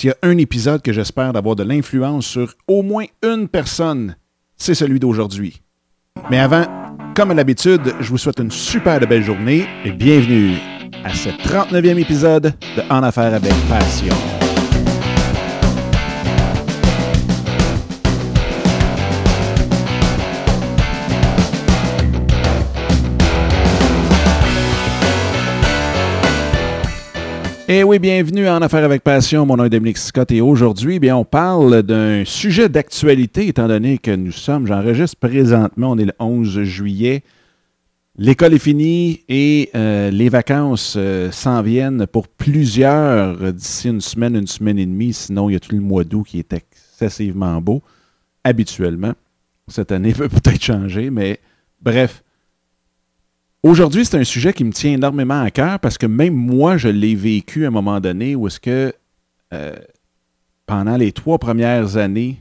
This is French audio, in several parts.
s'il y a un épisode que j'espère d'avoir de l'influence sur au moins une personne, c'est celui d'aujourd'hui. Mais avant, comme à l'habitude, je vous souhaite une super belle journée et bienvenue à ce 39e épisode de En Affaires avec Passion. Et oui, bienvenue à En Affaires avec Passion. Mon nom est Dominique Scott et aujourd'hui, bien, on parle d'un sujet d'actualité étant donné que nous sommes, j'enregistre présentement, on est le 11 juillet. L'école est finie et euh, les vacances euh, s'en viennent pour plusieurs d'ici une semaine, une semaine et demie. Sinon, il y a tout le mois d'août qui est excessivement beau, habituellement. Cette année peut peut-être changer, mais bref. Aujourd'hui, c'est un sujet qui me tient énormément à cœur parce que même moi, je l'ai vécu à un moment donné où est-ce que euh, pendant les trois premières années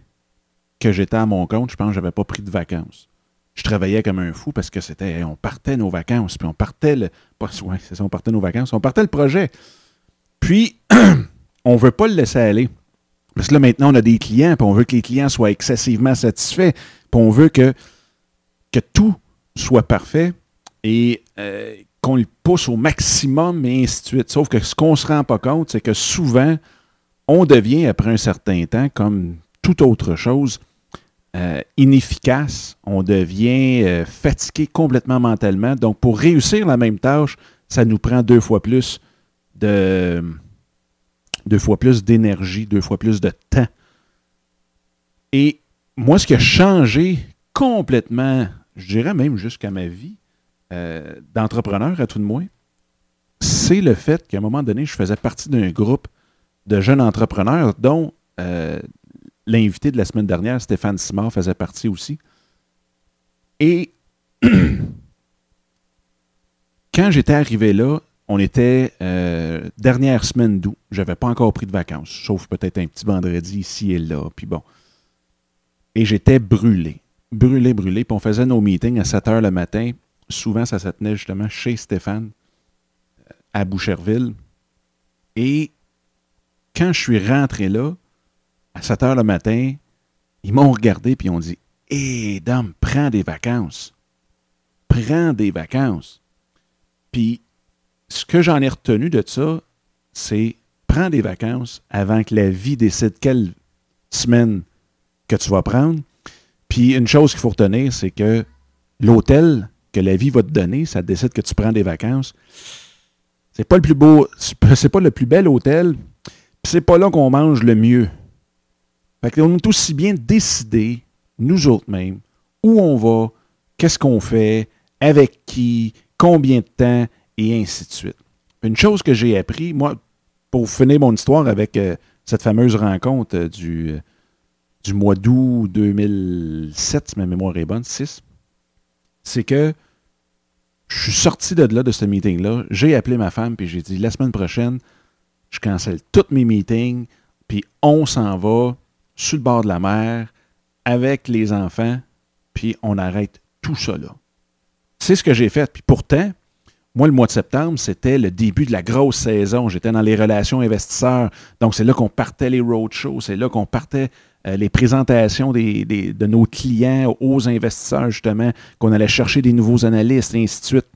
que j'étais à mon compte, je pense que je n'avais pas pris de vacances. Je travaillais comme un fou parce que c'était. On partait nos vacances, puis on partait le. ouais, c'est ça, on partait nos vacances, on partait le projet. Puis, on ne veut pas le laisser aller. Parce que là, maintenant, on a des clients, puis on veut que les clients soient excessivement satisfaits, puis on veut que, que tout soit parfait et euh, qu'on le pousse au maximum et ainsi de suite. Sauf que ce qu'on ne se rend pas compte, c'est que souvent, on devient, après un certain temps, comme toute autre chose, euh, inefficace, on devient euh, fatigué complètement mentalement. Donc, pour réussir la même tâche, ça nous prend deux fois plus de deux fois plus d'énergie, deux fois plus de temps. Et moi, ce qui a changé complètement, je dirais même jusqu'à ma vie, euh, d'entrepreneurs, à tout de moins, c'est le fait qu'à un moment donné, je faisais partie d'un groupe de jeunes entrepreneurs dont euh, l'invité de la semaine dernière, Stéphane Simard, faisait partie aussi. Et quand j'étais arrivé là, on était euh, dernière semaine d'août. Je n'avais pas encore pris de vacances, sauf peut-être un petit vendredi ici et là. Et j'étais brûlé. Brûlé, brûlé. Puis on faisait nos meetings à 7 heures le matin souvent, ça se tenait justement chez Stéphane, à Boucherville. Et quand je suis rentré là, à 7 heures le matin, ils m'ont regardé et ils ont dit Hé, dame, prends des vacances. Prends des vacances. Puis, ce que j'en ai retenu de ça, c'est prends des vacances avant que la vie décide quelle semaine que tu vas prendre. Puis, une chose qu'il faut retenir, c'est que l'hôtel que la vie va te donner, ça décide que tu prends des vacances. C'est pas le plus beau, c'est pas le plus bel hôtel, puis c'est pas là qu'on mange le mieux. Fait qu'on est aussi bien décider, nous autres mêmes, où on va, qu'est-ce qu'on fait, avec qui, combien de temps, et ainsi de suite. Une chose que j'ai appris, moi, pour finir mon histoire avec euh, cette fameuse rencontre euh, du, euh, du mois d'août 2007, si ma mémoire est bonne, 6, c'est que je suis sorti de là, de ce meeting-là. J'ai appelé ma femme, puis j'ai dit la semaine prochaine, je cancelle tous mes meetings, puis on s'en va sur le bord de la mer avec les enfants, puis on arrête tout ça là. C'est ce que j'ai fait. Puis pourtant, moi, le mois de septembre, c'était le début de la grosse saison. J'étais dans les relations investisseurs. Donc, c'est là qu'on partait les roadshows, c'est là qu'on partait euh, les présentations de nos clients aux investisseurs, justement, qu'on allait chercher des nouveaux analystes, et ainsi de suite.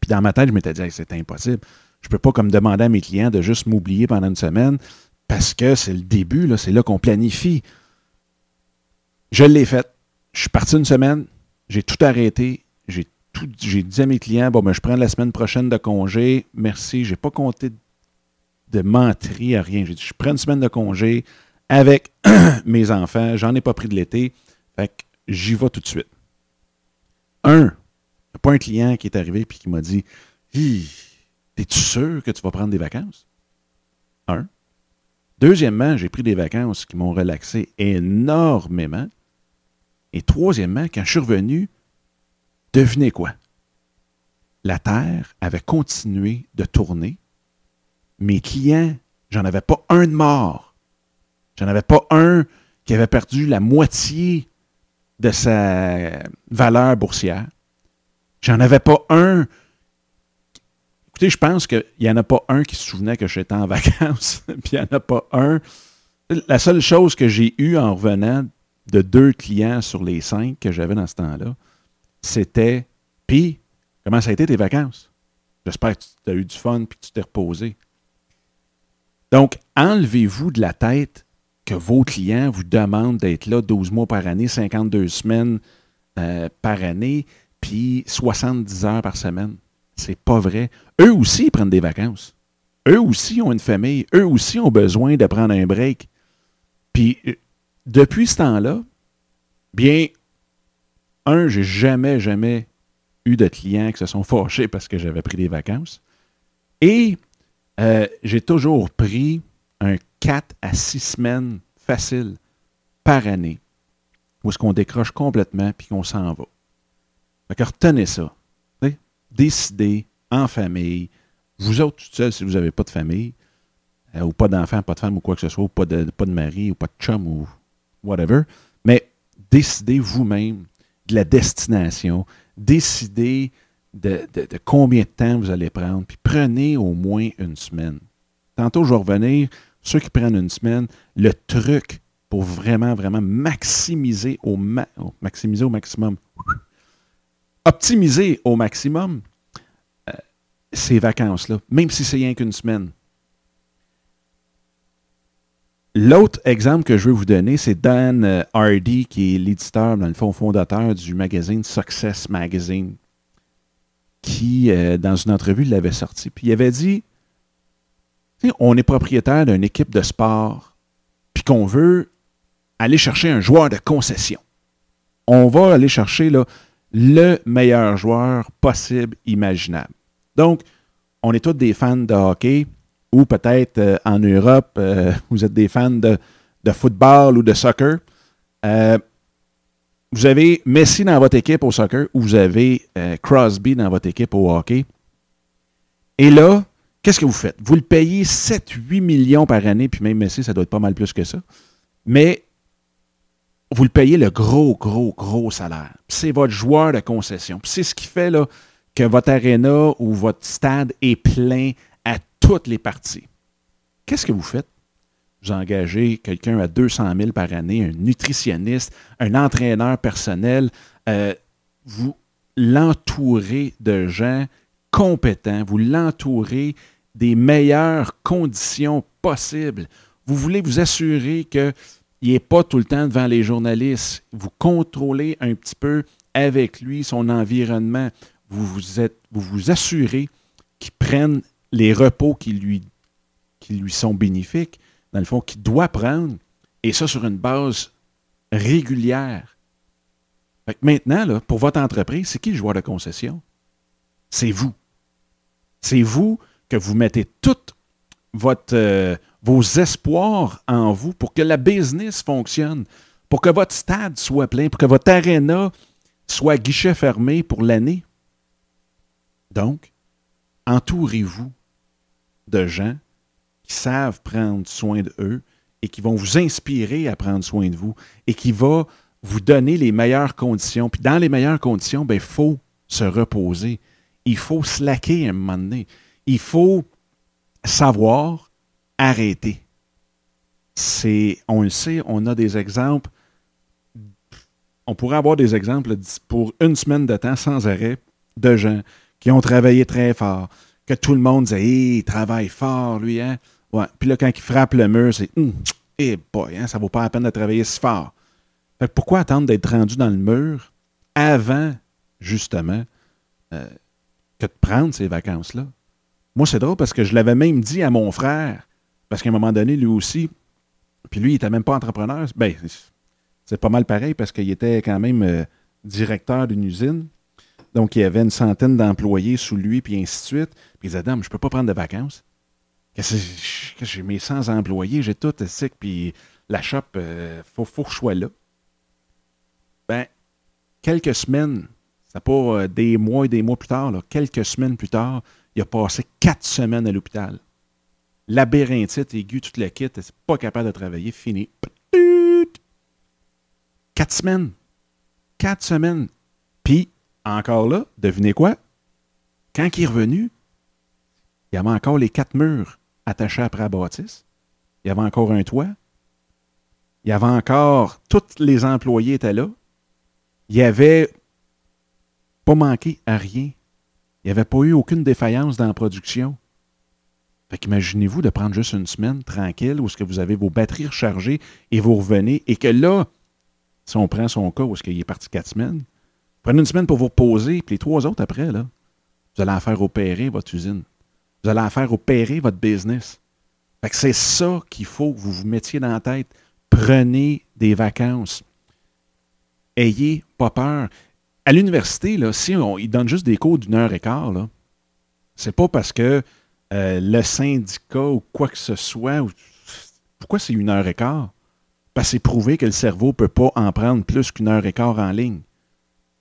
Puis dans ma tête, je m'étais dit, c'est impossible. Je ne peux pas comme demander à mes clients de juste m'oublier pendant une semaine parce que c'est le début, c'est là qu'on planifie. Je l'ai fait. Je suis parti une semaine, j'ai tout arrêté, j'ai j'ai dit à mes clients, bon, ben, je prends la semaine prochaine de congé, merci, j'ai pas compté de mentir à rien. J'ai dit, je prends une semaine de congé, avec mes enfants. J'en ai pas pris de l'été. Fait j'y vais tout de suite. Un, pas un client qui est arrivé et qui m'a dit Es-tu sûr que tu vas prendre des vacances? Un. Deuxièmement, j'ai pris des vacances qui m'ont relaxé énormément. Et troisièmement, quand je suis revenu, devinez quoi? La Terre avait continué de tourner. Mes clients, j'en avais pas un de mort. J'en avais pas un qui avait perdu la moitié de sa valeur boursière. J'en avais pas un Écoutez, je pense qu'il n'y en a pas un qui se souvenait que j'étais en vacances, puis il n'y en a pas un. La seule chose que j'ai eue en revenant de deux clients sur les cinq que j'avais dans ce temps-là, c'était Puis, comment ça a été tes vacances? J'espère que tu as eu du fun puis que tu t'es reposé. Donc, enlevez-vous de la tête que vos clients vous demandent d'être là 12 mois par année, 52 semaines euh, par année, puis 70 heures par semaine. C'est pas vrai. Eux aussi prennent des vacances. Eux aussi ont une famille. Eux aussi ont besoin de prendre un break. Puis, euh, depuis ce temps-là, bien, un, j'ai jamais, jamais eu de clients qui se sont fâchés parce que j'avais pris des vacances. Et euh, j'ai toujours pris un 4 à 6 semaines facile par année où est-ce qu'on décroche complètement puis qu'on s'en va. Fait retenez ça décider en famille, vous autres tout seuls si vous n'avez pas de famille, euh, ou pas d'enfant, pas de femme ou quoi que ce soit, ou pas de, pas de mari, ou pas de chum, ou whatever, mais décidez vous-même de la destination, décidez de, combien de temps vous allez prendre, puis prenez au moins une semaine. Tantôt, je vais revenir, ceux qui prennent une semaine, le truc pour vraiment, vraiment maximiser au, maximum optimiser au maximum euh, ces vacances-là, même si c'est rien qu'une semaine. L'autre exemple que je veux vous donner, c'est Dan euh, Hardy, qui est l'éditeur, dans le fond, fondateur du magazine Success Magazine, qui, euh, dans une entrevue, l'avait sorti. Puis il avait dit on est propriétaire d'une équipe de sport, puis qu'on veut aller chercher un joueur de concession. On va aller chercher le meilleur joueur possible, imaginable. Donc, on est tous des fans de hockey, ou peut-être euh, en Europe, euh, vous êtes des fans de, football ou de soccer. Euh, vous avez Messi dans votre équipe au soccer ou vous avez Crosby dans votre équipe au hockey. Et là, qu'est-ce que vous faites? Vous le payez 7-8 millions par année, puis même Messi, ça doit être pas mal plus que ça. Mais vous le payez le gros, gros, gros salaire. C'est votre joueur de concession. C'est ce qui fait là, que votre aréna ou votre stade est plein à toutes les parties. Qu'est-ce que vous faites? Vous engagez quelqu'un à 200 000 par année, un nutritionniste, un entraîneur personnel. Euh, vous l'entourez de gens compétents. Vous l'entourez des meilleures conditions possibles. Vous voulez vous assurer que il n'est pas tout le temps devant les journalistes. Vous contrôlez un petit peu avec lui son environnement. Vous vous, êtes, vous, vous assurez qu'il prenne les repos qui lui, qui lui sont bénéfiques, dans le fond, qu'il doit prendre, et ça sur une base régulière. maintenant, là, pour votre entreprise, c'est qui le joueur de concession? C'est vous. C'est vous que vous mettez votre, euh, vos espoirs en vous pour que la business fonctionne, pour que votre stade soit plein, pour que votre arena soit guichet fermé pour l'année. Donc, entourez-vous de gens qui savent prendre soin d'eux et qui vont vous inspirer à prendre soin de vous et qui vont vous donner les meilleures conditions. Puis dans les meilleures conditions, il ben, faut se reposer. Il faut slacker à un moment donné. Il faut savoir arrêter. C'est, on le sait, on a des exemples. On pourrait avoir des exemples pour une semaine de temps sans arrêt de gens qui ont travaillé très fort, que tout le monde disait hey, il travaille fort, lui, hein? Puis là, quand il frappe le mur, c'est hum, eh boy, hein, ça vaut pas la peine de travailler si fort. pourquoi attendre d'être rendu dans le mur avant, justement, euh, que de prendre ces vacances-là? Moi, c'est drôle parce que je l'avais même dit à mon frère parce qu'à un moment donné, lui aussi, puis lui, il n'était même pas entrepreneur. Ben, c'est pas mal pareil parce qu'il était quand même euh, directeur d'une usine. Donc, il avait une centaine d'employés sous lui, puis ainsi de suite. Puis il disait, Dame, je peux pas prendre de vacances. J'ai mes 100 employés, j'ai tout, sec, puis la shop, euh, faut, faut que je sois là. Ben, quelques semaines, c'est pas euh, des mois et des mois plus tard, quelques semaines plus tard, il a passé quatre semaines à l'hôpital labyrintite aiguë, toute la kit, c'est pas capable de travailler, fini. Quatre semaines. Quatre semaines. Puis, encore là, devinez quoi? Quand il est revenu, Il y avait encore les quatre murs attachés après la bâtisse. Il y avait encore un toit. Il y avait encore... Tous les employés étaient là. Il n'y avait pas manqué à rien. Il n'y avait pas eu aucune défaillance dans la production. Fait qu'imaginez-vous de prendre juste une semaine tranquille où est-ce que vous avez vos batteries rechargées et vous revenez et que là, si on prend son cas où est-ce qu'il est parti quatre semaines, prenez une semaine pour vous reposer, puis les trois autres après, là, vous allez en faire opérer votre usine. Vous allez en faire opérer votre business. Fait c'est ça qu'il faut que vous vous mettiez dans la tête. Prenez des vacances. Ayez pas peur. À l'université, si ils donnent juste des cours d'une heure et quart, là, c'est pas parce que euh, le syndicat ou quoi que ce soit. Pourquoi c'est une heure et quart? Parce que c'est prouvé que le cerveau ne peut pas en prendre plus qu'une heure et quart en ligne.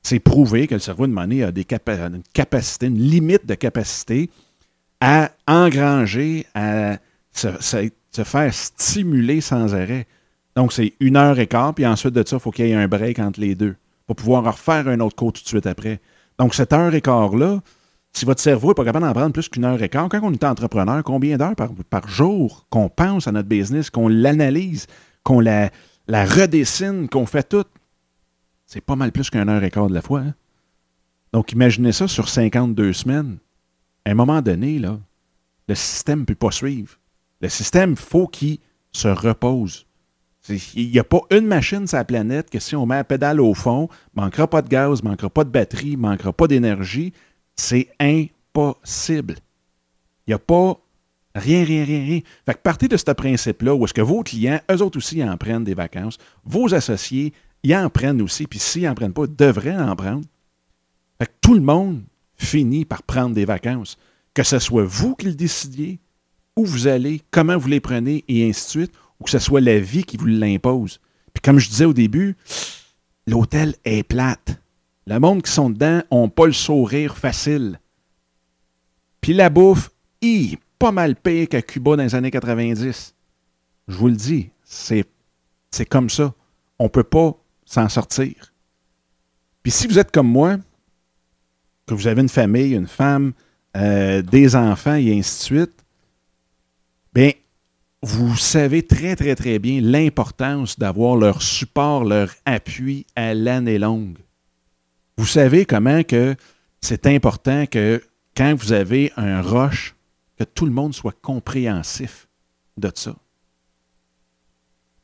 C'est prouvé que le cerveau, de monnaie, a des une limite de capacité à engranger, à se, faire stimuler sans arrêt. Donc, c'est une heure et quart, puis ensuite de ça, il faut qu'il y ait un break entre les deux pour pouvoir refaire un autre cours tout de suite après. Donc, cette heure et quart-là, si votre cerveau n'est pas capable d'en prendre plus qu'une heure et quart, quand on est entrepreneur, combien d'heures par, jour qu'on pense à notre business, qu'on l'analyse, qu'on la, la redessine, qu'on fait tout? C'est pas mal plus qu'une heure et quart de la fois. Hein? Donc, imaginez ça sur 52 semaines. À un moment donné, là, le système ne peut pas suivre. Le système, faut qu'il se repose. Il n'y a pas une machine sur la planète que si on met la pédale au fond, manquera pas de gaz, manquera pas de batterie, manquera pas d'énergie. C'est impossible. Il n'y a pas rien, rien, rien, rien. Fait que partez de ce principe-là où est-ce que vos clients, eux autres aussi, en prennent des vacances. Vos associés, ils en prennent aussi. Puis s'ils n'en prennent pas, ils devraient en prendre. Que tout le monde finit par prendre des vacances. Que ce soit vous qui le décidiez, où vous allez, comment vous les prenez, et ainsi de suite, que ce soit la vie qui vous l'impose. Puis comme je disais au début, l'hôtel est plate. Le monde qui sont dedans n'ont pas le sourire facile. Puis la bouffe, est pas mal pire qu'à Cuba dans les années 90. Je vous le dis, c'est, c'est comme ça. On ne peut pas s'en sortir. Puis si vous êtes comme moi, que vous avez une famille, une femme, euh, des enfants et ainsi de suite, bien, vous savez très, très, très bien l'importance d'avoir leur support, leur appui à l'année longue. Vous savez comment que c'est important que quand vous avez un rush, que tout le monde soit compréhensif de ça.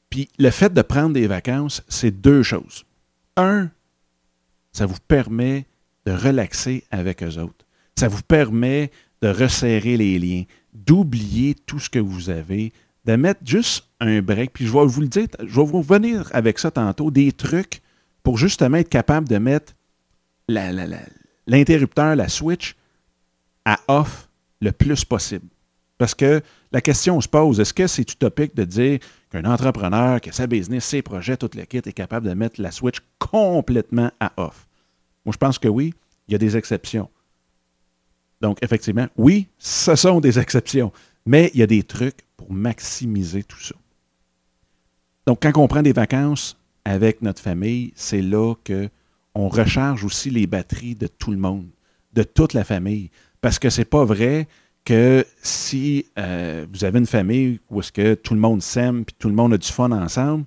Puis le fait de prendre des vacances, c'est deux choses. Un, ça vous permet de relaxer avec eux autres. Ça vous permet de resserrer les liens, d'oublier tout ce que vous avez, de mettre juste un break. Puis je vais vous le dire, je vais vous revenir avec ça tantôt, des trucs pour justement être capable de mettre l'interrupteur, la, switch, à off le plus possible. Parce que la question se pose, est-ce que c'est utopique de dire qu'un entrepreneur qui a sa business, ses projets, tout le kit est capable de mettre la switch complètement à off? Moi, je pense que oui, il y a des exceptions. Donc, effectivement, oui, ce sont des exceptions, mais il y a des trucs pour maximiser tout ça. Donc, quand on prend des vacances avec notre famille, c'est là que on recharge aussi les batteries de tout le monde, de toute la famille. Parce que c'est pas vrai que si euh, vous avez une famille où est-ce que tout le monde s'aime puis tout le monde a du fun ensemble,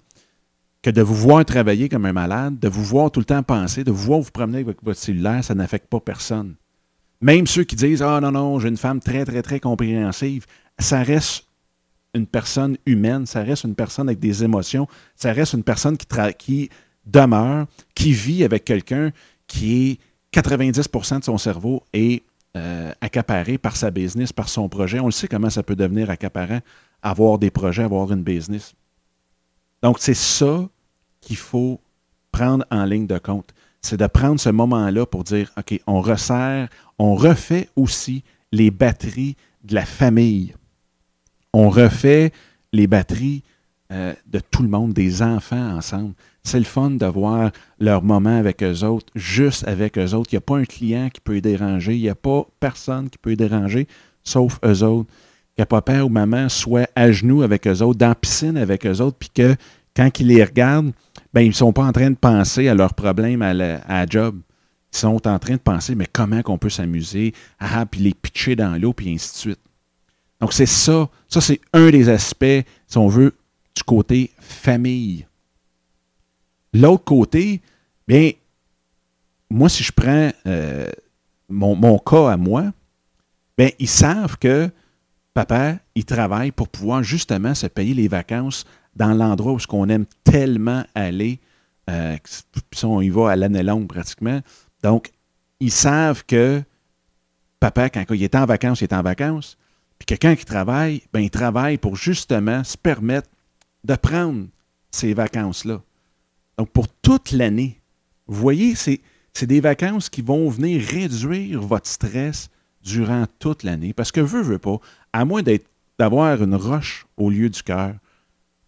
que de vous voir travailler comme un malade, de vous voir tout le temps penser, de vous voir vous promener avec votre cellulaire, ça n'affecte pas personne. Même ceux qui disent Ah non, non, j'ai une femme très, très, très compréhensive, ça reste une personne humaine, ça reste une personne avec des émotions, ça reste une personne qui, qui demeure, qui vit avec quelqu'un qui est 90% de son cerveau est euh, accaparé par sa business, par son projet. On le sait comment ça peut devenir accaparant, avoir des projets, avoir une business. Donc, c'est ça qu'il faut prendre en ligne de compte. C'est de prendre ce moment-là pour dire, OK, on resserre, on refait aussi les batteries de la famille. On refait les batteries euh, de tout le monde, des enfants ensemble. C'est le fun de voir leur moment avec eux autres, juste avec eux autres. Il n'y a pas un client qui peut les déranger. Il n'y a pas personne qui peut les déranger, sauf eux autres. Que papa ou maman soit à genoux avec eux autres, dans la piscine avec eux autres, puis que quand ils les regardent, ben, ils ne sont pas en train de penser à leurs problèmes à la, job. Ils sont en train de penser, mais comment qu'on peut s'amuser, ah, puis les pitcher dans l'eau, puis ainsi de suite. Donc, c'est ça. Ça, c'est un des aspects, si on veut, du côté famille. L'autre côté, bien, moi, si je prends euh, mon, mon, cas à moi, bien, ils savent que papa, il travaille pour pouvoir justement se payer les vacances dans l'endroit où ce qu'on aime tellement aller. Euh, on y va à l'année longue pratiquement. Donc, ils savent que papa, quand il est en vacances, il est en vacances. Quelqu'un qui travaille, ben, il travaille pour justement se permettre de prendre ces vacances-là. Donc, pour toute l'année, vous voyez, c'est, des vacances qui vont venir réduire votre stress durant toute l'année. Parce que veut, veut pas, à moins d'avoir une roche au lieu du cœur,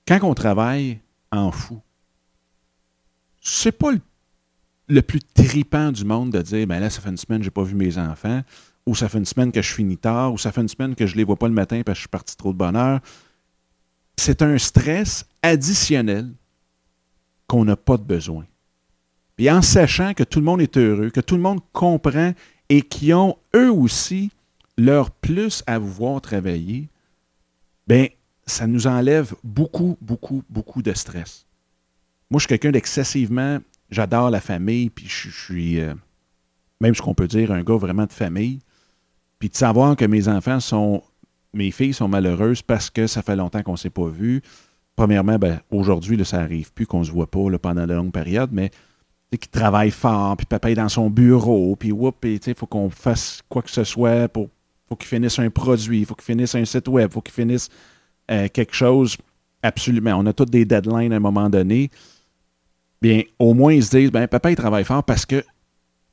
quand on travaille en fou, c'est pas le, plus tripant du monde de dire ben là, ça fait une semaine j'ai pas vu mes enfants, ou ça fait une semaine que je finis tard, ou ça fait une semaine que je les vois pas le matin parce que je suis parti trop de bonne heure. C'est un stress additionnel qu'on n'a pas de besoin. Puis en sachant que tout le monde est heureux, que tout le monde comprend et qui ont eux aussi leur plus à voir travailler, bien, ça nous enlève beaucoup, beaucoup, beaucoup de stress. Moi, je suis quelqu'un d'excessivement. J'adore la famille, puis je, suis, euh, même ce qu'on peut dire, un gars vraiment de famille. Puis de savoir que mes enfants sont. Mes filles sont malheureuses parce que ça fait longtemps qu'on ne s'est pas vu. Premièrement, ben, aujourd'hui, ça n'arrive plus qu'on ne se voit pas pendant de longues périodes, mais qui travaille fort, puis papa est dans son bureau, puis il faut qu'on fasse quoi que ce soit pour faut qu'il finisse un produit, il faut qu'il finisse un site web, faut qu'il finisse euh, quelque chose. Absolument. On a tous des deadlines à un moment donné. Bien, au moins, ils se disent, ben, papa, il travaille fort parce que,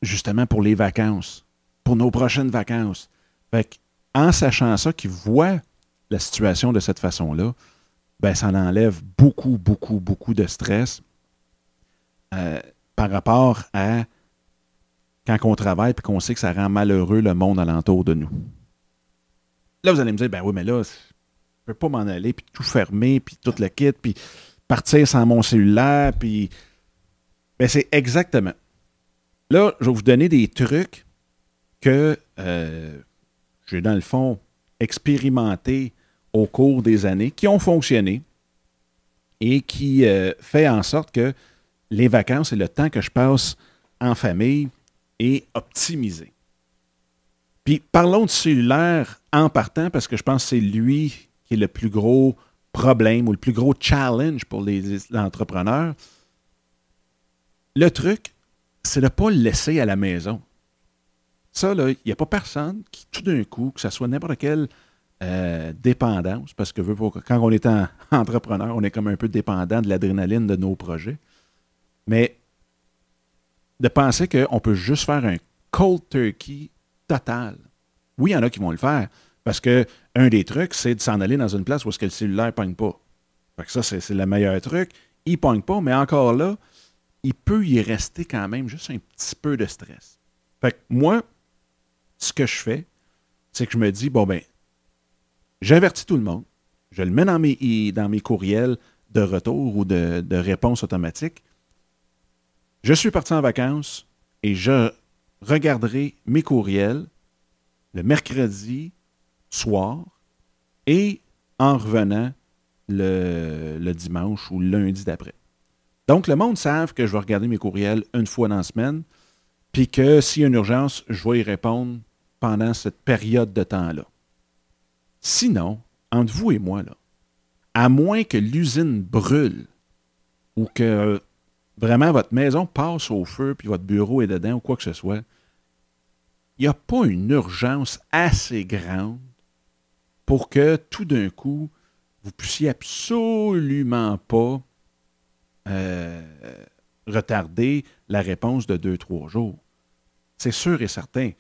justement, pour les vacances, pour nos prochaines vacances. En sachant ça, qu'ils voient la situation de cette façon-là, ben, ça enlève beaucoup, beaucoup, beaucoup de stress. Euh, par rapport à quand on travaille et qu'on sait que ça rend malheureux le monde alentour de nous. Là, vous allez me dire, ben oui, mais là, je ne peux pas m'en aller, puis tout fermer, puis tout le kit, puis partir sans mon cellulaire, puis... Ben c'est exactement. Là, je vais vous donner des trucs que euh, j'ai, dans le fond, expérimenté au cours des années, qui ont fonctionné et qui euh, fait en sorte que les vacances et le temps que je passe en famille est optimisé. Puis parlons de cellulaire en partant parce que je pense que c'est lui qui est le plus gros problème ou le plus gros challenge pour les, entrepreneurs. Le truc, c'est de ne pas le laisser à la maison. Ça, il n'y a pas personne qui, tout d'un coup, que ce soit n'importe quelle euh, dépendance, parce que quand on est entrepreneur, on est comme un peu dépendant de l'adrénaline de nos projets. Mais de penser qu'on peut juste faire un cold turkey total. Oui, il y en a qui vont le faire. Parce que un des trucs, c'est de s'en aller dans une place où est-ce que le cellulaire ne pogne pas. Fait que ça, c'est le meilleur truc. Il ne pogne pas, mais encore là, il peut y rester quand même juste un petit peu de stress. Fait que moi, ce que je fais, c'est que je me dis, bon ben, j'avertis tout le monde, je le mets dans mes, dans mes courriels de retour ou de, de réponse automatique. Je suis parti en vacances et je regarderai mes courriels le mercredi soir et en revenant le, dimanche ou le lundi d'après. Donc, le monde savent que je vais regarder mes courriels une fois dans la semaine, puis que s'il y a une urgence, je vais y répondre pendant cette période de temps-là. Sinon, entre vous et moi, à moins que l'usine brûle ou que vraiment votre maison passe au feu, puis votre bureau est dedans ou quoi que ce soit, il n'y a pas une urgence assez grande pour que tout d'un coup, vous puissiez absolument pas euh, retarder la réponse de deux, trois jours. C'est sûr et certain.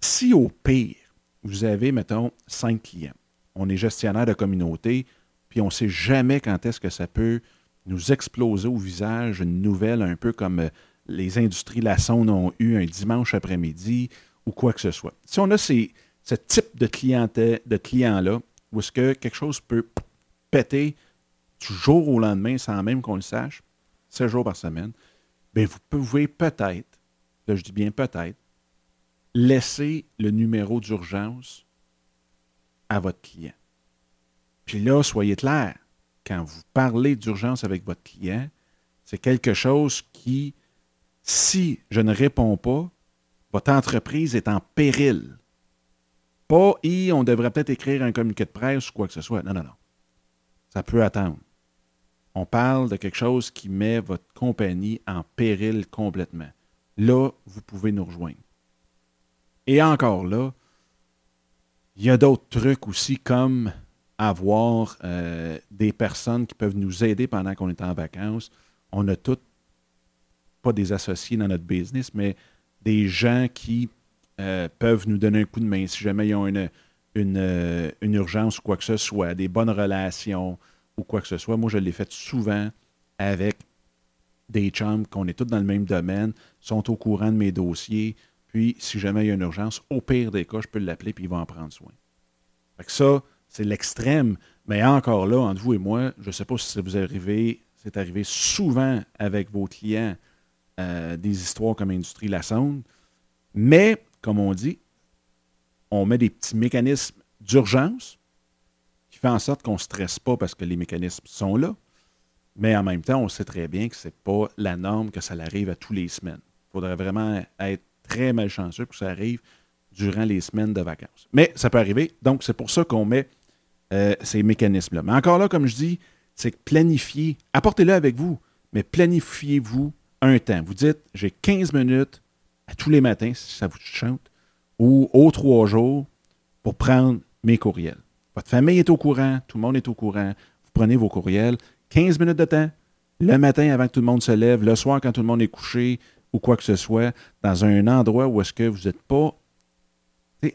Si au pire, vous avez, mettons, cinq clients, on est gestionnaire de communauté, puis on ne sait jamais quand est-ce que ça peut nous exploser au visage une nouvelle un peu comme euh, les industries Laçon ont eu un dimanche après-midi ou quoi que ce soit. Si on a ces, ce type de, clientèle, de client-là, où est-ce que quelque chose peut péter du jour au lendemain sans même qu'on le sache, 7 jours par semaine, bien, vous pouvez peut-être, là je dis bien peut-être, laisser le numéro d'urgence à votre client. Puis là, soyez clair, quand vous parlez d'urgence avec votre client, c'est quelque chose qui, si je ne réponds pas, votre entreprise est en péril. Pas et on devrait peut-être écrire un communiqué de presse ou quoi que ce soit. Non, non, non. Ça peut attendre. On parle de quelque chose qui met votre compagnie en péril complètement. Là, vous pouvez nous rejoindre. Et encore là, il y a d'autres trucs aussi comme avoir euh, des personnes qui peuvent nous aider pendant qu'on est en vacances. On a toutes, pas des associés dans notre business, mais des gens qui euh, peuvent nous donner un coup de main si jamais ils ont une, une, euh, une, urgence ou quoi que ce soit, des bonnes relations ou quoi que ce soit. Moi, je l'ai fait souvent avec des chums qu'on est tous dans le même domaine, sont au courant de mes dossiers. Puis, si jamais il y a une urgence, au pire des cas, je peux l'appeler puis ils vont en prendre soin. Fait ça, c'est l'extrême. Mais encore là, entre vous et moi, je ne sais pas si vous arrivez, c'est arrivé souvent avec vos clients euh, des histoires comme Industrie La Sonde. Mais, comme on dit, on met des petits mécanismes d'urgence qui font en sorte qu'on ne stresse pas parce que les mécanismes sont là. Mais en même temps, on sait très bien que ce n'est pas la norme que ça arrive à tous les semaines. Il faudrait vraiment être très malchanceux que ça arrive durant les semaines de vacances. Mais ça peut arriver. Donc, c'est pour ça qu'on met euh, ces mécanismes-là. Mais encore là, comme je dis, c'est planifier. Apportez-le avec vous, mais planifiez-vous un temps. Vous dites, j'ai 15 minutes à tous les matins, si ça vous chante, ou aux trois jours pour prendre mes courriels. Votre famille est au courant, tout le monde est au courant. Vous prenez vos courriels, 15 minutes de temps, le matin avant que tout le monde se lève, le soir quand tout le monde est couché ou quoi que ce soit, dans un endroit où est-ce que vous n'êtes pas...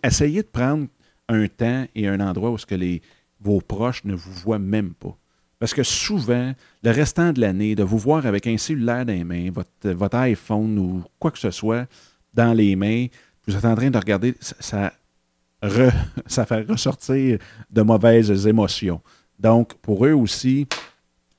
Essayez de prendre un temps et un endroit où est-ce que les, vos proches ne vous voient même pas. Parce que souvent, le restant de l'année, de vous voir avec un cellulaire dans les mains, votre, votre iPhone ou quoi que ce soit dans les mains, vous êtes en train de regarder, ça, ça fait ressortir de mauvaises émotions. Donc, pour eux aussi,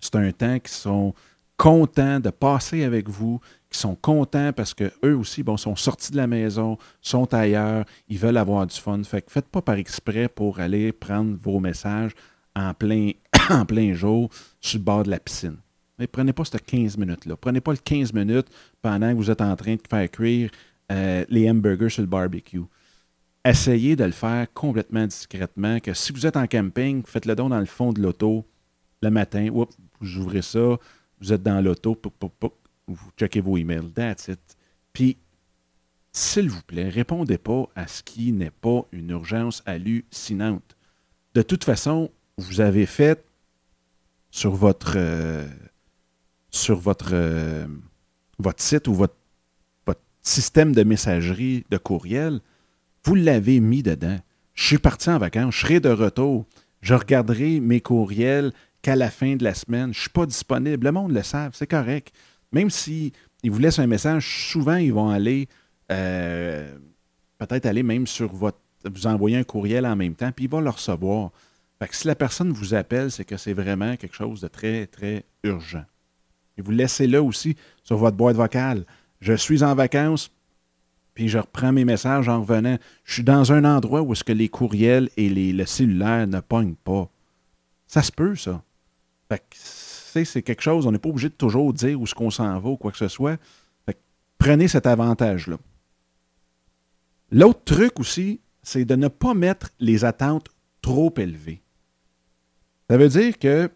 c'est un temps qu'ils sont contents de passer avec vous, qui sont contents parce qu'eux aussi, bon, sont sortis de la maison, sont ailleurs, ils veulent avoir du fun. Fait que faites pas par exprès pour aller prendre vos messages en plein, en plein jour sur le bord de la piscine. Mais prenez pas cette 15 minutes-là. Prenez pas le 15 minutes pendant que vous êtes en train de faire cuire euh, les hamburgers sur le barbecue. Essayez de le faire complètement discrètement, que si vous êtes en camping, faites-le donc dans le fond de l'auto le matin. Oups, vous ouvrez ça, vous êtes dans l'auto, vous checkez vos emails, that's it. Puis, s'il vous plaît, répondez pas à ce qui n'est pas une urgence hallucinante. De toute façon, vous avez fait sur votre, euh, euh, site ou votre, votre système de messagerie de courriel, vous l'avez mis dedans. Je suis parti en vacances, je serai de retour. Je regarderai mes courriels qu'à la fin de la semaine. Je ne suis pas disponible. Le monde le savent, c'est correct. Même s'ils vous laissent un message, souvent ils vont aller, euh, peut-être aller même sur votre, vous envoyer un courriel en même temps, puis ils vont le recevoir. Fait que si la personne vous appelle, c'est que c'est vraiment quelque chose de très, très urgent. Et vous laissez là aussi sur votre boîte vocale. Je suis en vacances, puis je reprends mes messages en revenant. Je suis dans un endroit où est-ce que les courriels et les, le cellulaire ne pognent pas. Ça se peut, ça. Fait que c'est quelque chose, on n'est pas obligé de toujours dire où ce qu'on s'en va ou quoi que ce soit. Prenez cet avantage-là. L'autre truc aussi, c'est de ne pas mettre les attentes trop élevées. Ça veut dire que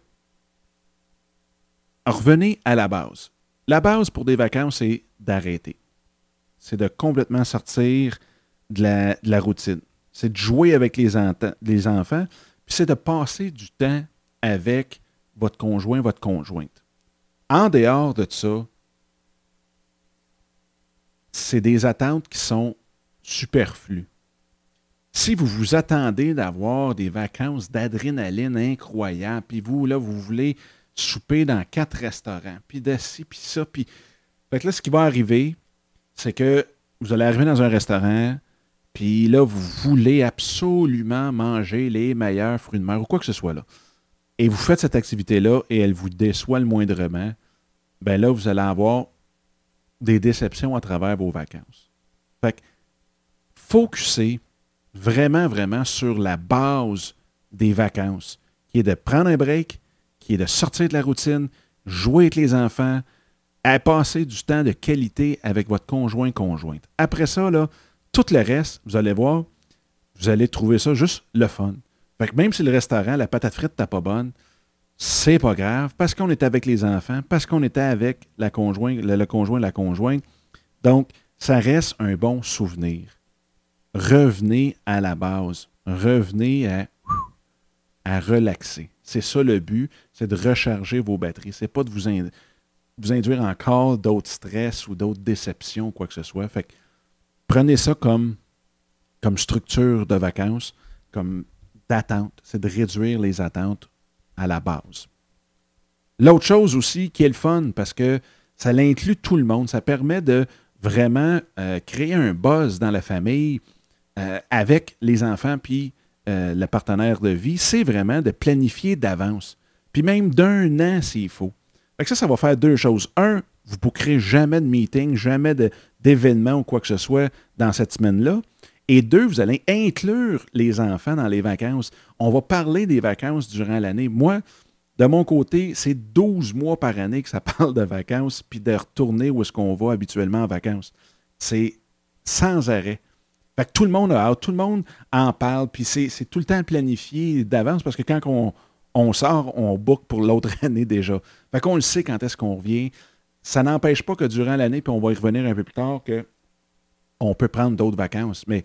revenez à la base. La base pour des vacances, c'est d'arrêter. C'est de complètement sortir de la, routine. C'est de jouer avec les, les enfants, puis c'est de passer du temps avec votre conjoint, votre conjointe. En dehors de ça, c'est des attentes qui sont superflues. Si vous vous attendez d'avoir des vacances d'adrénaline incroyables, puis vous, là, vous voulez souper dans quatre restaurants, puis de ci, puis ça, puis... Fait que là, ce qui va arriver, c'est que vous allez arriver dans un restaurant, puis là, vous voulez absolument manger les meilleurs fruits de mer ou quoi que ce soit là et vous faites cette activité-là et elle vous déçoit le moindrement, ben là, vous allez avoir des déceptions à travers vos vacances. Fait que, focussez vraiment, vraiment sur la base des vacances, qui est de prendre un break, qui est de sortir de la routine, jouer avec les enfants, à passer du temps de qualité avec votre conjoint conjointe. Après ça, là, tout le reste, vous allez voir, vous allez trouver ça juste le fun. Même si le restaurant, la patate frite n'est pas bonne, c'est pas grave parce qu'on était avec les enfants, parce qu'on était avec la conjointe, le, le conjoint, la conjointe. Donc, ça reste un bon souvenir. Revenez à la base. Revenez à, à relaxer. C'est ça le but, c'est de recharger vos batteries. C'est pas de vous, vous induire encore d'autres stress ou d'autres déceptions quoi que ce soit. Fait que prenez ça comme, comme structure de vacances, comme d'attente. C'est de réduire les attentes à la base. L'autre chose aussi qui est le fun, parce que ça l'inclut tout le monde, ça permet de vraiment euh, créer un buzz dans la famille euh, avec les enfants puis euh, le partenaire de vie, c'est vraiment de planifier d'avance. Puis même d'un an s'il faut. Que ça, ça va faire deux choses. Un, vous ne bouclerez jamais de meeting, jamais d'événements ou quoi que ce soit dans cette semaine-là. Et deux, vous allez inclure les enfants dans les vacances. On va parler des vacances durant l'année. Moi, de mon côté, c'est 12 mois par année que ça parle de vacances, puis de retourner où est-ce qu'on va habituellement en vacances. C'est sans arrêt. Fait tout le monde a hâte, tout le monde en parle, puis c'est tout le temps planifié d'avance parce que quand on, on sort, on book pour l'autre année déjà. Fait qu'on le sait quand est-ce qu'on revient. Ça n'empêche pas que durant l'année, puis on va y revenir un peu plus tard, que on peut prendre d'autres vacances. Mais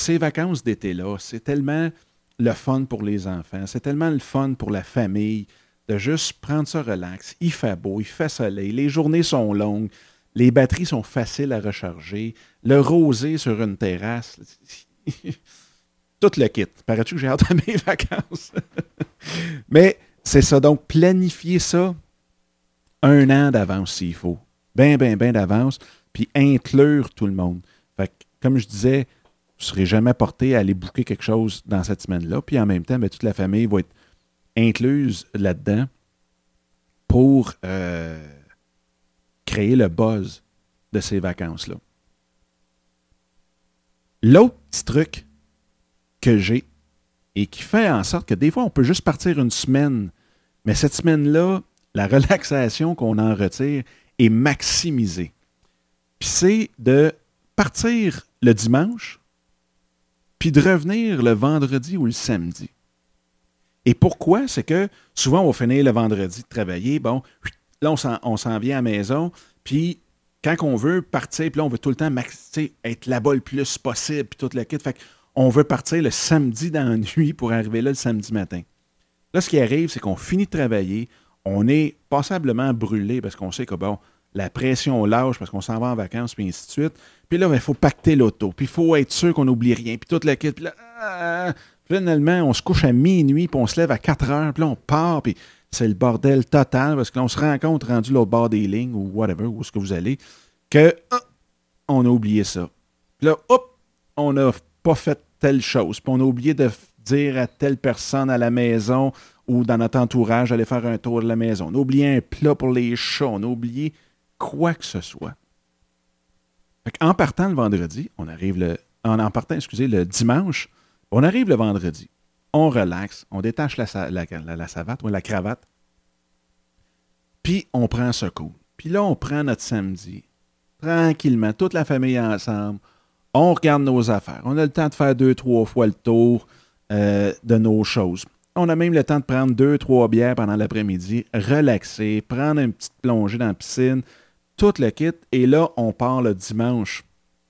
ces vacances d'été-là, c'est tellement le fun pour les enfants, c'est tellement le fun pour la famille de juste prendre ça relax. Il fait beau, il fait soleil, les journées sont longues, les batteries sont faciles à recharger, le rosé sur une terrasse. Tout le kit. Paraît-tu que j'ai hâte à mes vacances? Mais c'est ça. Donc, planifier ça un an d'avance s'il faut. Bien, bien, bien d'avance. Puis inclure tout le monde. Comme je disais, ne serez jamais porté à aller bouquer quelque chose dans cette semaine-là. Puis en même temps, ben, toute la famille va être incluse là-dedans pour euh, créer le buzz de ces vacances-là. L'autre petit truc que j'ai et qui fait en sorte que des fois, on peut juste partir une semaine, mais cette semaine-là, la relaxation qu'on en retire est maximisée. Puis c'est de partir le dimanche, puis de revenir le vendredi ou le samedi. Et pourquoi? C'est que souvent, on va finir le vendredi de travailler. Bon, là, on s'en vient à la maison. Puis, quand on veut partir, puis là, on veut tout le temps être là-bas le plus possible, puis toute la kit. Fait on veut partir le samedi dans la nuit pour arriver là le samedi matin. Là, ce qui arrive, c'est qu'on finit de travailler, on est passablement brûlé parce qu'on sait que, bon, la pression lâche parce qu'on s'en va en vacances, puis ainsi de suite. Puis là, ben, il faut pacter l'auto, puis il faut être sûr qu'on n'oublie rien, puis toute la kit. Puis là, ah, Finalement, on se couche à minuit, puis on se lève à 4 heures, puis là, on part, puis c'est le bordel total, parce que là, on se rend compte, rendu l'autre bord des lignes, ou whatever, où est-ce que vous allez, que ah, on a oublié ça. Puis là, hop, on n'a pas fait telle chose, puis on a oublié de dire à telle personne à la maison ou dans notre entourage d'aller faire un tour de la maison. On a oublié un plat pour les chats, on a oublié quoi que ce soit. En partant le vendredi, on arrive le. En, partant, excusez, le dimanche, on arrive le vendredi, on relaxe, on détache la, savate ou la cravate, puis on prend ce coup. Puis là, on prend notre samedi, tranquillement, toute la famille ensemble, on regarde nos affaires. On a le temps de faire deux, trois fois le tour euh, de nos choses. On a même le temps de prendre deux, trois bières pendant l'après-midi, relaxer, prendre une petite plongée dans la piscine, tout le kit. Et là, on part le dimanche.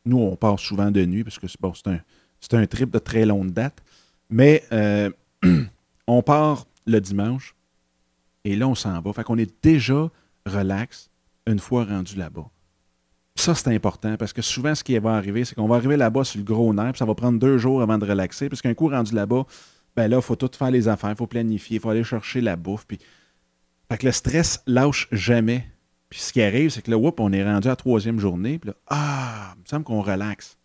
Nous, on part souvent de nuit parce que bon, c'est un, c'est un trip de très longue date. Mais euh, on part le dimanche et là, on s'en va. Fait qu'on est déjà relax une fois rendu là-bas. Ça, c'est important parce que souvent, ce qui va arriver, c'est qu'on va arriver là-bas sur le gros nerf, ça va prendre deux jours avant de relaxer. Parce qu'un coup rendu là-bas, ben là, il faut tout faire les affaires, il faut planifier, il faut aller chercher la bouffe. Puis... Fait que le stress lâche jamais. Puis ce qui arrive, c'est que là, on est rendu à la troisième journée, puis là, ah, il me semble qu'on relaxe.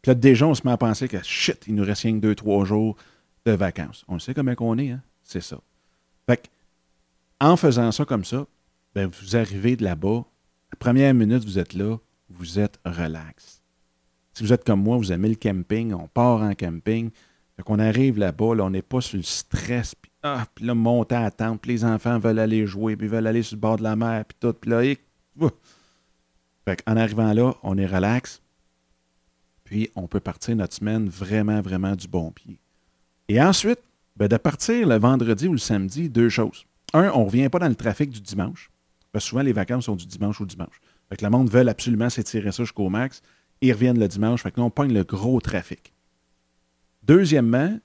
Puis là, déjà, on se met à penser que shit, il nous reste rien que deux, trois jours de vacances. On sait comment on est, hein? C'est ça. Fait que, en faisant ça comme ça, ben, vous arrivez de là-bas, la première minute, vous êtes là, vous êtes relax. Si vous êtes comme moi, vous aimez le camping, on part en camping. Fait qu'on arrive là-bas, là, on n'est pas sur le stress, puis ah, là, monter à tente, puis les enfants veulent aller jouer, puis veulent aller sur le bord de la mer, puis tout, puis là, et, fait en arrivant là, on est relax, puis on peut partir notre semaine vraiment, vraiment du bon pied. Et ensuite, ben, de partir le vendredi ou le samedi, deux choses. Un, on ne revient pas dans le trafic du dimanche, parce souvent les vacances sont du dimanche au dimanche. Fait que le monde veut absolument s'étirer ça jusqu'au max. Ils reviennent le dimanche, fait que là, on pogne le gros trafic. Deuxièmement,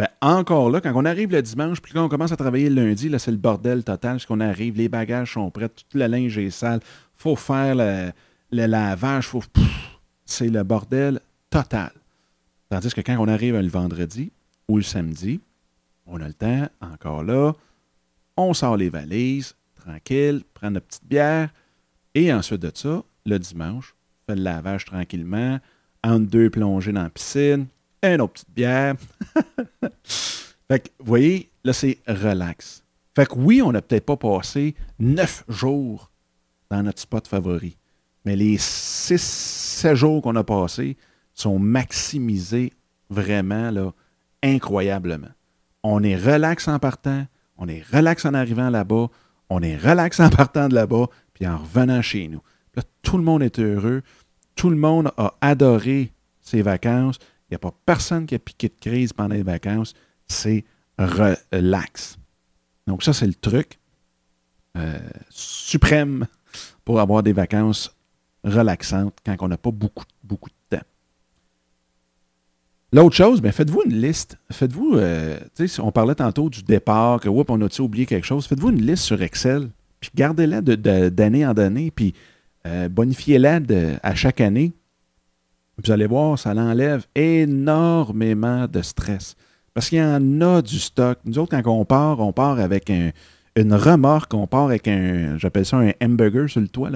ben, encore là, quand on arrive le dimanche, puis quand on commence à travailler le lundi, là, c'est le bordel total. Parce qu'on arrive, les bagages sont prêts, toute la linge est sale. faut faire le, lavage, faut. C'est le bordel total. Tandis que quand on arrive le vendredi ou le samedi, on a le temps, encore là, on sort les valises, tranquille, prend notre petite bière, et ensuite de ça, le dimanche, on fait le lavage tranquillement, entre deux plongées dans la piscine, une autre petite bière. fait que, vous voyez, là, c'est relax. Fait que oui, on n'a peut-être pas passé neuf jours dans notre spot favori. Mais les six, sept jours qu'on a passés sont maximisés vraiment, là, incroyablement. On est relax en partant, on est relax en arrivant là-bas, on est relax en partant de là-bas, puis en revenant chez nous. Là, tout le monde est heureux. Tout le monde a adoré ses vacances. N'y a pas personne qui a piqué de crise pendant les vacances. C'est relax. Donc, ça, c'est le truc euh, suprême pour avoir des vacances relaxantes quand on n'a pas beaucoup, beaucoup de temps. L'autre chose, ben faites-vous une liste. Faites-vous, euh, on parlait tantôt du départ, que on a oublié quelque chose? Faites-vous une liste sur Excel, puis gardez-la d'année en année, puis euh, bonifiez-la à chaque année. Vous allez voir, ça l'enlève énormément de stress. Parce qu'il y en a du stock. Nous autres, quand on part, on part avec une remorque, on part avec un, j'appelle ça un hamburger sur le toit,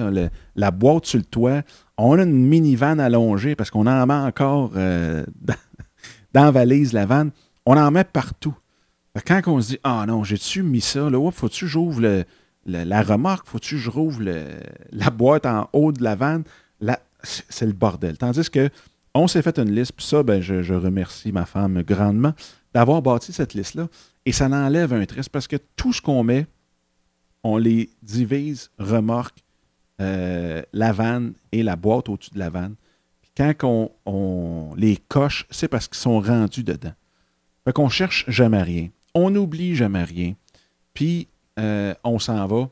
la boîte sur le toit. On a une minivan allongée parce qu'on en met encore euh, dans, la valise, la vanne. On en met partout. Quand on se dit, ah non, j'ai-tu mis ça, là, faut-tu que j'ouvre la remorque, faut-tu que je rouvre la boîte en haut de la vanne? C'est le bordel. Tandis que on s'est fait une liste, puis ça, ben, je, remercie ma femme grandement d'avoir bâti cette liste-là. Et ça enlève un triste parce que tout ce qu'on met, on les divise, remorque, euh, la vanne et la boîte au-dessus de la vanne. Puis quand on, les coche, c'est parce qu'ils sont rendus dedans. Fait qu'on cherche jamais rien. On n'oublie jamais rien. Puis euh, on s'en va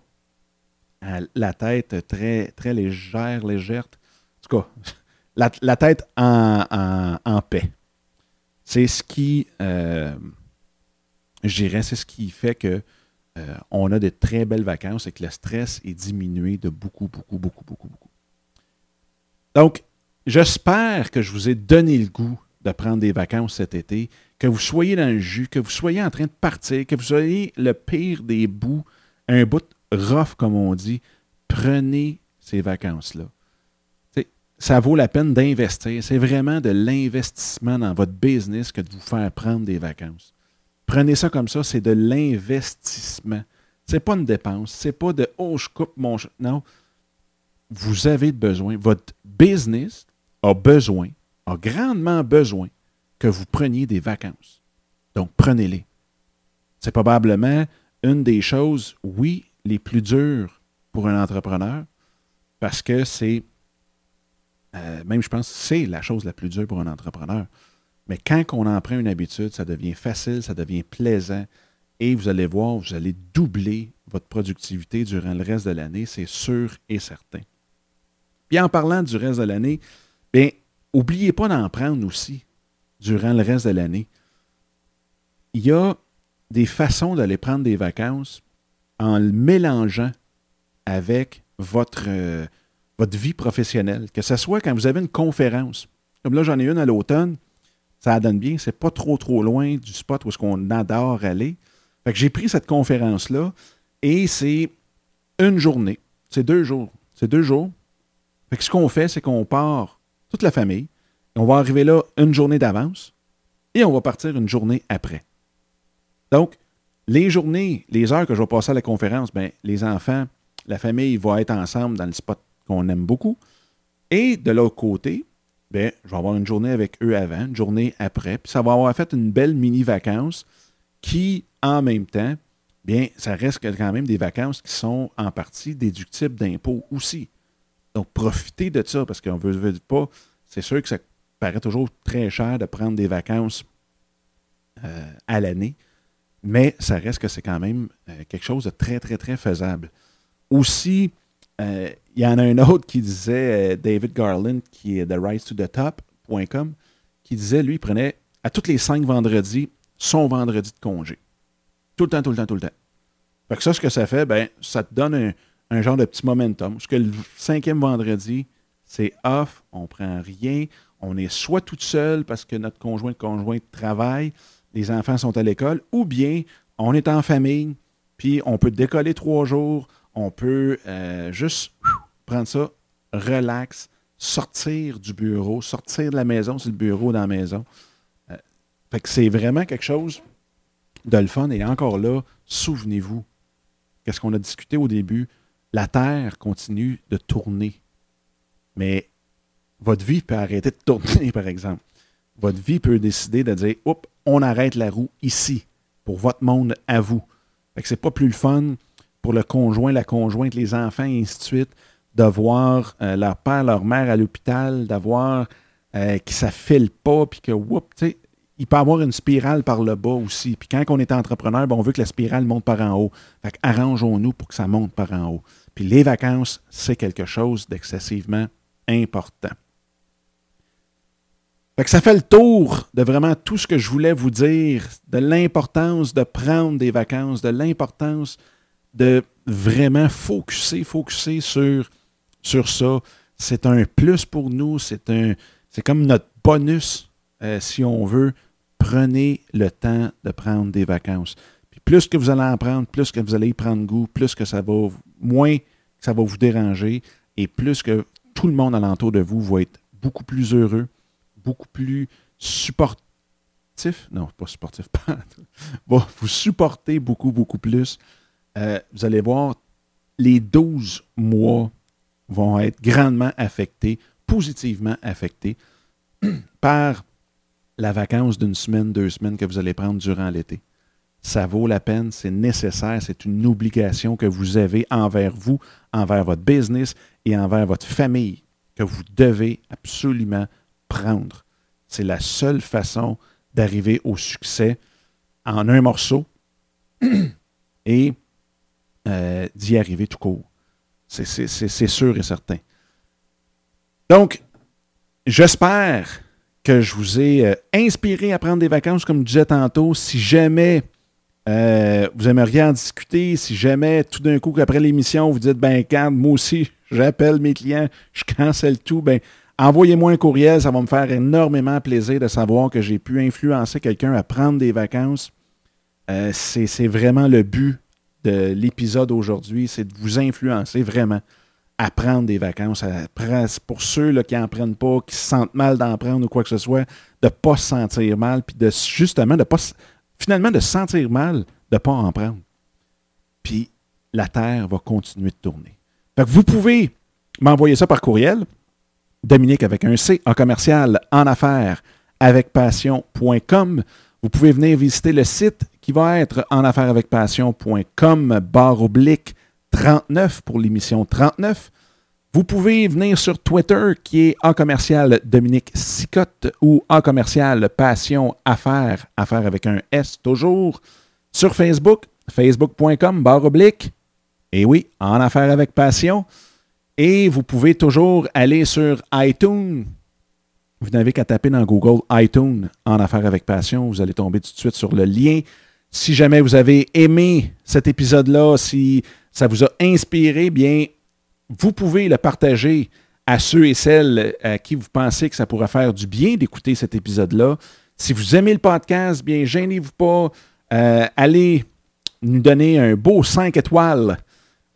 à la tête très, très légère, légère, tout cas, la, tête en, paix. C'est ce qui, euh, je dirais, c'est ce qui fait que euh, on a de très belles vacances et que le stress est diminué de beaucoup, beaucoup, beaucoup, beaucoup, beaucoup. Donc, j'espère que je vous ai donné le goût de prendre des vacances cet été, que vous soyez dans le jus, que vous soyez en train de partir, que vous soyez le pire des bouts, un bout rough, comme on dit. Prenez ces vacances-là ça vaut la peine d'investir. C'est vraiment de l'investissement dans votre business que de vous faire prendre des vacances. Prenez ça comme ça, c'est de l'investissement. C'est pas une dépense, c'est pas de oh je coupe mon non. Vous avez besoin, votre business a besoin, a grandement besoin que vous preniez des vacances. Donc prenez-les. C'est probablement une des choses, oui, les plus dures pour un entrepreneur parce que c'est euh, même je pense que c'est la chose la plus dure pour un entrepreneur. Mais quand on en prend une habitude, ça devient facile, ça devient plaisant. Et vous allez voir, vous allez doubler votre productivité durant le reste de l'année, c'est sûr et certain. Puis en parlant du reste de l'année, bien, n'oubliez pas d'en prendre aussi durant le reste de l'année. Il y a des façons d'aller prendre des vacances en le mélangeant avec votre, euh, votre vie professionnelle, que ce soit quand vous avez une conférence. Comme là, j'en ai une à l'automne, ça donne bien, c'est pas trop trop loin du spot où est-ce qu'on adore aller. Fait que j'ai pris cette conférence-là et c'est une journée. C'est deux jours. C'est deux jours. Fait que ce qu'on fait, c'est qu'on part, toute la famille, on va arriver là une journée d'avance et on va partir une journée après. Donc, les journées, les heures que je vais passer à la conférence, ben, les enfants, la famille va être ensemble dans le spot qu'on aime beaucoup. Et de l'autre côté, ben, je vais avoir une journée avec eux avant, une journée après, puis ça va avoir fait une belle mini-vacance qui, en même temps, bien, ça reste quand même des vacances qui sont en partie déductibles d'impôts aussi. Donc, profitez de ça parce qu'on ne veut, pas. C'est sûr que ça paraît toujours très cher de prendre des vacances euh, à l'année, mais ça reste que c'est quand même euh, quelque chose de très, très, très faisable. Aussi, il y en a un autre qui disait, David Garland, qui est de Rise qui disait, lui, il prenait à tous les cinq vendredis son vendredi de congé. Tout le temps, tout le temps, tout le temps. Fait que ça, ce que ça fait, ben, ça te donne un, genre de petit momentum. Parce que le cinquième vendredi, c'est off, on prend rien, on est soit tout seul parce que notre conjoint conjoint travaille, les enfants sont à l'école, ou bien on est en famille, puis on peut décoller trois jours, on peut euh, juste prendre ça, relax, sortir du bureau, sortir de la maison, c'est le bureau dans la maison. Euh, c'est vraiment quelque chose de le fun. Et encore là, souvenez-vous, qu'est-ce qu'on a discuté au début? La Terre continue de tourner. Mais votre vie peut arrêter de tourner, par exemple. Votre vie peut décider de dire, oups, on arrête la roue ici, pour votre monde à vous. Fait que c'est pas plus le fun pour le conjoint, la conjointe, les enfants, et ainsi de suite, de voir euh, leur père, leur mère à l'hôpital, d'avoir euh, que ça file pas, puis que, oups, tu sais, il peut avoir une spirale par le bas aussi. Puis quand on est entrepreneur, ben, on veut que la spirale monte par en haut. Fait arrangeons-nous pour que ça monte par en haut. Puis les vacances, c'est quelque chose d'excessivement important. Fait que ça fait le tour de vraiment tout ce que je voulais vous dire, de l'importance de prendre des vacances, de l'importance de vraiment focuser, focuser sur, sur ça. C'est un plus pour nous, c'est comme notre bonus, euh, si on veut, prenez le temps de prendre des vacances. Puis plus que vous allez en prendre, plus que vous allez y prendre goût, plus que ça va, moins que ça va vous déranger, et plus que tout le monde alentour de vous va être beaucoup plus heureux, beaucoup plus supportif. Non, pas supportif, pas. va vous supporter beaucoup, beaucoup plus. Euh, vous allez voir, les 12 mois vont être grandement affectés, positivement affectés par la vacance d'une semaine, deux semaines que vous allez prendre durant l'été. Ça vaut la peine, c'est nécessaire, c'est une obligation que vous avez envers vous, envers votre business et envers votre famille que vous devez absolument prendre. C'est la seule façon d'arriver au succès en un morceau et euh, d'y arriver tout court. C'est sûr et certain. Donc, j'espère que je vous ai euh, inspiré à prendre des vacances, comme je disais tantôt. Si jamais euh, vous aimeriez en discuter, si jamais tout d'un coup, après l'émission, vous dites, ben, quand moi aussi, j'appelle mes clients, je cancelle tout, ben, envoyez-moi un courriel, ça va me faire énormément plaisir de savoir que j'ai pu influencer quelqu'un à prendre des vacances. C'est vraiment le but de l'épisode aujourd'hui, c'est de vous influencer vraiment à prendre des vacances. pour ceux qui n'en prennent pas, qui se sentent mal d'en prendre ou quoi que ce soit, de ne pas se sentir mal, puis de justement de pas finalement de se sentir mal de ne pas en prendre. Puis la Terre va continuer de tourner. vous pouvez m'envoyer ça par courriel. Dominique avec un C en commercial en affaires avec passion.com. Vous pouvez venir visiter le site qui va être en affaires avec passion.com barre oblique 39 pour l'émission 39. Vous pouvez venir sur Twitter qui est en commercial Dominique Sicotte ou en commercial Passion Affaires, affaires avec un S toujours. Sur Facebook, facebook.com barre oblique. Et oui, en affaires avec passion. Et vous pouvez toujours aller sur iTunes. Vous n'avez qu'à taper dans Google iTunes en affaires avec passion. Vous allez tomber tout de suite sur le lien. Si jamais vous avez aimé cet épisode-là, si ça vous a inspiré, bien, vous pouvez le partager à ceux et celles à qui vous pensez que ça pourrait faire du bien d'écouter cet épisode-là. Si vous aimez le podcast, bien, gênez-vous pas. Euh, allez nous donner un beau 5 étoiles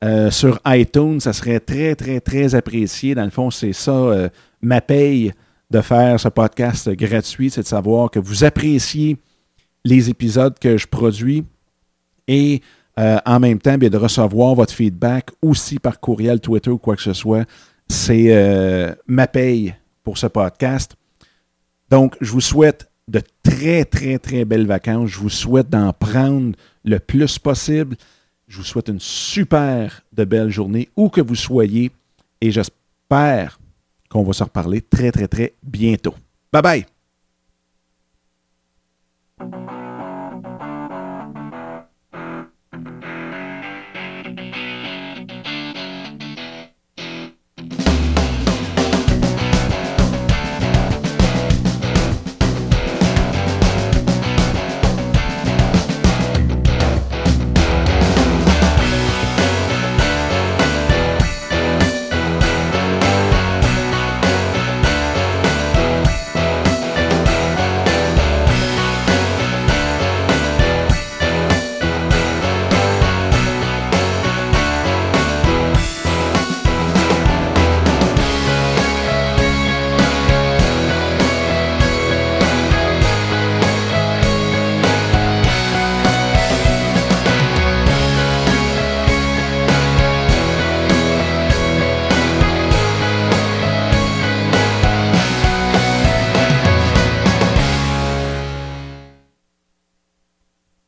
euh, sur iTunes. Ça serait très, très, très apprécié. Dans le fond, c'est ça euh, ma paye de faire ce podcast gratuit, c'est de savoir que vous appréciez les épisodes que je produis et euh, en même temps, bien, de recevoir votre feedback aussi par courriel, Twitter ou quoi que ce soit. C'est euh, ma paye pour ce podcast. Donc, je vous souhaite de très, très, très belles vacances. Je vous souhaite d'en prendre le plus possible. Je vous souhaite une super de belle journée où que vous soyez et j'espère qu'on va se reparler très, très, très bientôt. Bye bye!